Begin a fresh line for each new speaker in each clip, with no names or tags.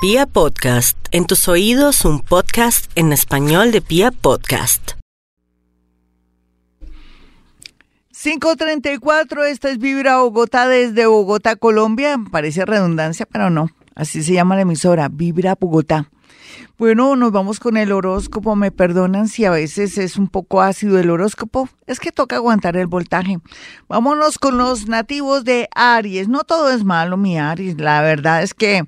Pia Podcast, en tus oídos un podcast en español de Pia Podcast.
534, esta es Vibra Bogotá desde Bogotá, Colombia. Parece redundancia, pero no. Así se llama la emisora, Vibra Bogotá. Bueno, nos vamos con el horóscopo. Me perdonan si a veces es un poco ácido el horóscopo. Es que toca aguantar el voltaje. Vámonos con los nativos de Aries. No todo es malo, mi Aries. La verdad es que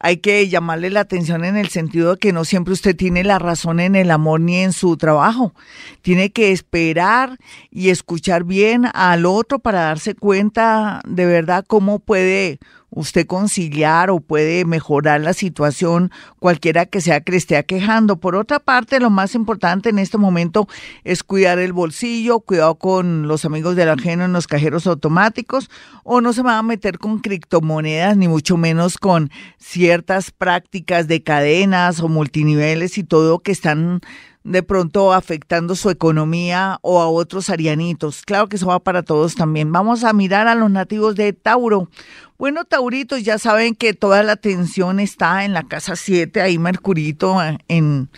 hay que llamarle la atención en el sentido de que no siempre usted tiene la razón en el amor ni en su trabajo. Tiene que esperar y escuchar bien al otro para darse cuenta de verdad cómo puede usted conciliar o puede mejorar la situación cualquiera que sea que le esté quejando. Por otra parte, lo más importante en este momento es cuidar el bolsillo, cuidado con los amigos del ajeno en los cajeros automáticos o no se va a meter con criptomonedas ni mucho menos con ciertas prácticas de cadenas o multiniveles y todo que están de pronto afectando su economía o a otros arianitos. Claro que eso va para todos también. Vamos a mirar a los nativos de Tauro. Bueno, Tauritos, ya saben que toda la atención está en la casa 7, ahí Mercurito en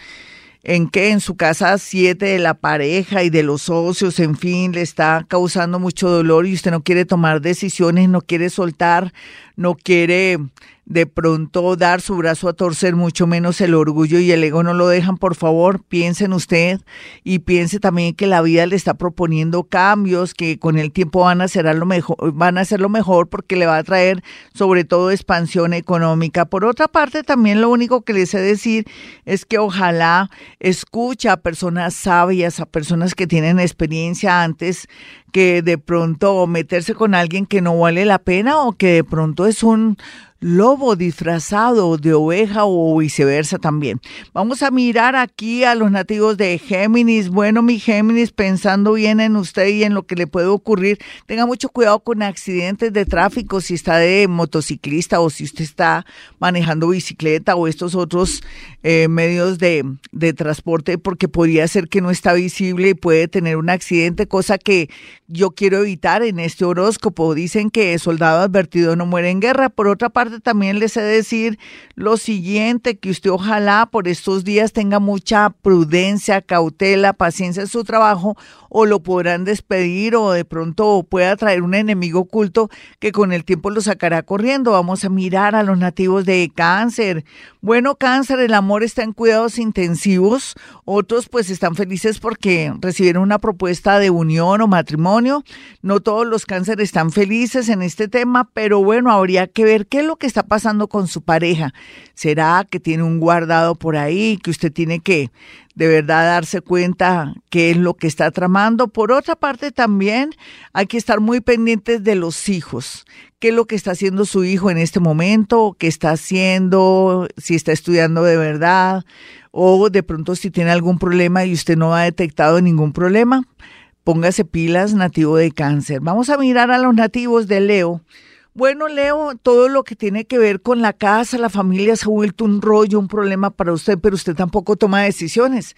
en que en su casa 7 de la pareja y de los socios, en fin, le está causando mucho dolor y usted no quiere tomar decisiones, no quiere soltar, no quiere de pronto dar su brazo a torcer, mucho menos el orgullo y el ego no lo dejan, por favor, piensen usted y piense también que la vida le está proponiendo cambios que con el tiempo van a ser lo mejor, van a ser lo mejor porque le va a traer sobre todo expansión económica. Por otra parte, también lo único que les sé decir es que ojalá escucha a personas sabias, a personas que tienen experiencia antes que de pronto meterse con alguien que no vale la pena o que de pronto es un lobo disfrazado de oveja o viceversa también. Vamos a mirar aquí a los nativos de Géminis. Bueno, mi Géminis, pensando bien en usted y en lo que le puede ocurrir, tenga mucho cuidado con accidentes de tráfico, si está de motociclista o si usted está manejando bicicleta o estos otros eh, medios de, de transporte, porque podría ser que no está visible y puede tener un accidente, cosa que yo quiero evitar en este horóscopo. Dicen que soldado advertido no muere en guerra. Por otra parte, también les he de decir lo siguiente, que usted ojalá por estos días tenga mucha prudencia, cautela, paciencia en su trabajo o lo podrán despedir o de pronto pueda traer un enemigo oculto que con el tiempo lo sacará corriendo. Vamos a mirar a los nativos de cáncer. Bueno, cáncer, el amor está en cuidados intensivos. Otros pues están felices porque recibieron una propuesta de unión o matrimonio. No todos los cánceres están felices en este tema, pero bueno, habría que ver qué es lo que está pasando con su pareja. ¿Será que tiene un guardado por ahí que usted tiene que de verdad darse cuenta qué es lo que está tramando. Por otra parte, también hay que estar muy pendientes de los hijos. ¿Qué es lo que está haciendo su hijo en este momento? ¿Qué está haciendo? Si está estudiando de verdad. O de pronto si tiene algún problema y usted no ha detectado ningún problema. Póngase pilas nativo de cáncer. Vamos a mirar a los nativos de Leo. Bueno, Leo, todo lo que tiene que ver con la casa, la familia se ha vuelto un rollo, un problema para usted, pero usted tampoco toma decisiones.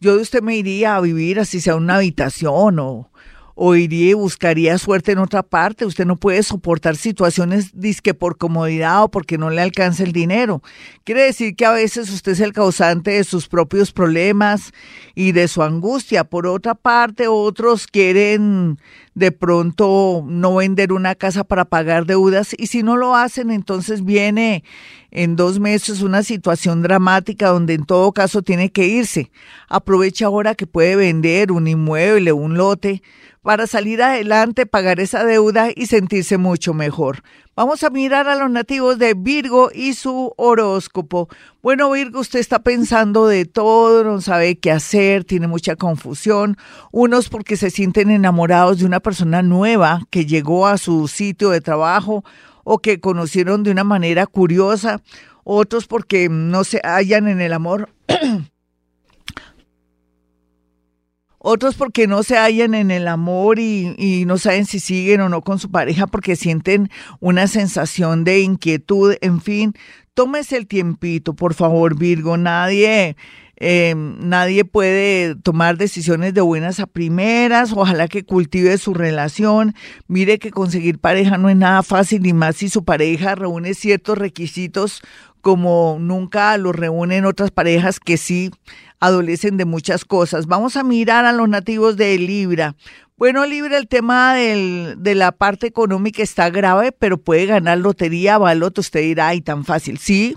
Yo de usted me iría a vivir así sea una habitación o, o iría y buscaría suerte en otra parte. Usted no puede soportar situaciones disque por comodidad o porque no le alcanza el dinero. Quiere decir que a veces usted es el causante de sus propios problemas y de su angustia. Por otra parte, otros quieren de pronto no vender una casa para pagar deudas y si no lo hacen, entonces viene en dos meses una situación dramática donde en todo caso tiene que irse. Aprovecha ahora que puede vender un inmueble, un lote, para salir adelante, pagar esa deuda y sentirse mucho mejor. Vamos a mirar a los nativos de Virgo y su horóscopo. Bueno, Virgo, usted está pensando de todo, no sabe qué hacer, tiene mucha confusión. Unos porque se sienten enamorados de una persona nueva que llegó a su sitio de trabajo o que conocieron de una manera curiosa. Otros porque no se hallan en el amor. Otros porque no se hallan en el amor y, no saben si siguen o no con su pareja porque sienten una sensación de inquietud. En fin, tómese el tiempito, por favor, Virgo. Nadie eh, nadie puede tomar decisiones de buenas a primeras, ojalá que cultive su relación, mire que conseguir pareja no es nada fácil, ni más si su pareja reúne ciertos requisitos como nunca los reúnen otras parejas que sí adolecen de muchas cosas. Vamos a mirar a los nativos de Libra. Bueno, Libra, el tema del, de la parte económica está grave, pero puede ganar lotería, baloto. Usted dirá, ay, tan fácil. Sí,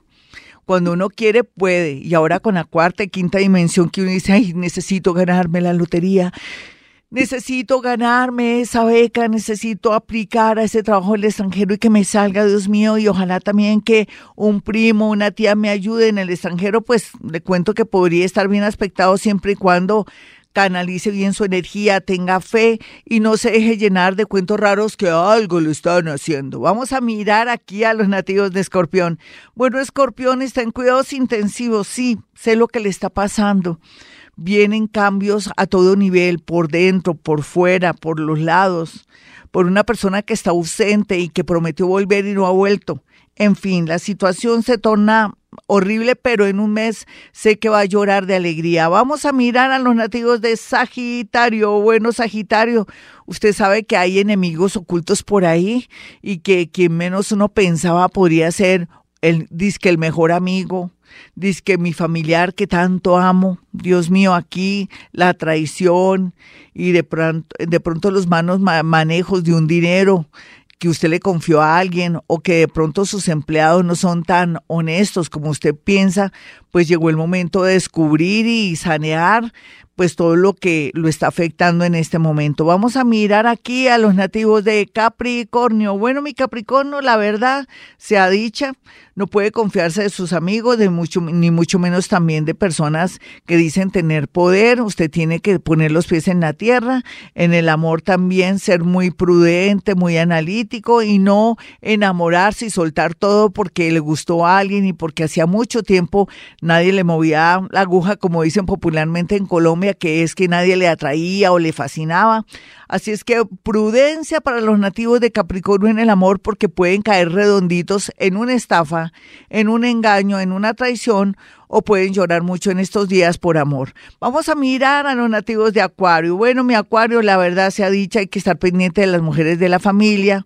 cuando uno quiere, puede. Y ahora con la cuarta y quinta dimensión que uno dice, ay, necesito ganarme la lotería necesito ganarme esa beca, necesito aplicar a ese trabajo el extranjero y que me salga, Dios mío, y ojalá también que un primo, una tía me ayude en el extranjero, pues le cuento que podría estar bien aspectado siempre y cuando canalice bien su energía, tenga fe y no se deje llenar de cuentos raros que algo le están haciendo. Vamos a mirar aquí a los nativos de Escorpión. Bueno, Escorpión está en cuidados intensivos, sí, sé lo que le está pasando vienen cambios a todo nivel, por dentro, por fuera, por los lados, por una persona que está ausente y que prometió volver y no ha vuelto. En fin, la situación se torna horrible, pero en un mes sé que va a llorar de alegría. Vamos a mirar a los nativos de Sagitario. Bueno, Sagitario, usted sabe que hay enemigos ocultos por ahí y que quien menos uno pensaba podría ser el disque el mejor amigo, Dice que mi familiar que tanto amo, Dios mío, aquí la traición y de pronto, de pronto los manos manejos de un dinero que usted le confió a alguien o que de pronto sus empleados no son tan honestos como usted piensa, pues llegó el momento de descubrir y sanear pues todo lo que lo está afectando en este momento. Vamos a mirar aquí a los nativos de Capricornio. Bueno, mi Capricornio, la verdad, se ha dicha, no puede confiarse de sus amigos, de mucho, ni mucho menos también de personas que dicen tener poder. Usted tiene que poner los pies en la tierra. En el amor también ser muy prudente, muy analítico y no enamorarse y soltar todo porque le gustó a alguien y porque hacía mucho tiempo nadie le movía la aguja, como dicen popularmente en Colombia, que es que nadie le atraía o le fascinaba. Así es que prudencia para los nativos de Capricornio en el amor porque pueden caer redonditos en una estafa, en un engaño, en una traición o pueden llorar mucho en estos días por amor. Vamos a mirar a los nativos de Acuario. Bueno, mi Acuario, la verdad sea dicha, hay que estar pendiente de las mujeres de la familia,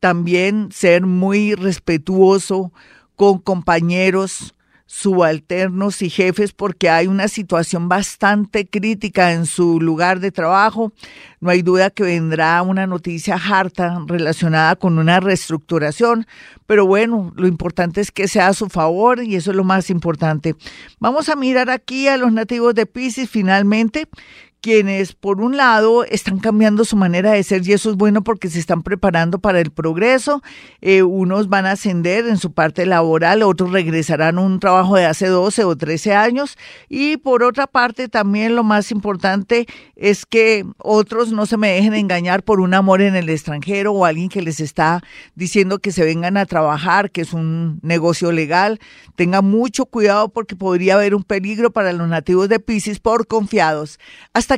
también ser muy respetuoso con compañeros, subalternos y jefes porque hay una situación bastante crítica en su lugar de trabajo. No hay duda que vendrá una noticia harta relacionada con una reestructuración, pero bueno, lo importante es que sea a su favor y eso es lo más importante. Vamos a mirar aquí a los nativos de Pisces finalmente quienes por un lado están cambiando su manera de ser y eso es bueno porque se están preparando para el progreso, eh, unos van a ascender en su parte laboral, otros regresarán a un trabajo de hace 12 o 13 años y por otra parte también lo más importante es que otros no se me dejen engañar por un amor en el extranjero o alguien que les está diciendo que se vengan a trabajar, que es un negocio legal, tengan mucho cuidado porque podría haber un peligro para los nativos de Pisces por confiados. Hasta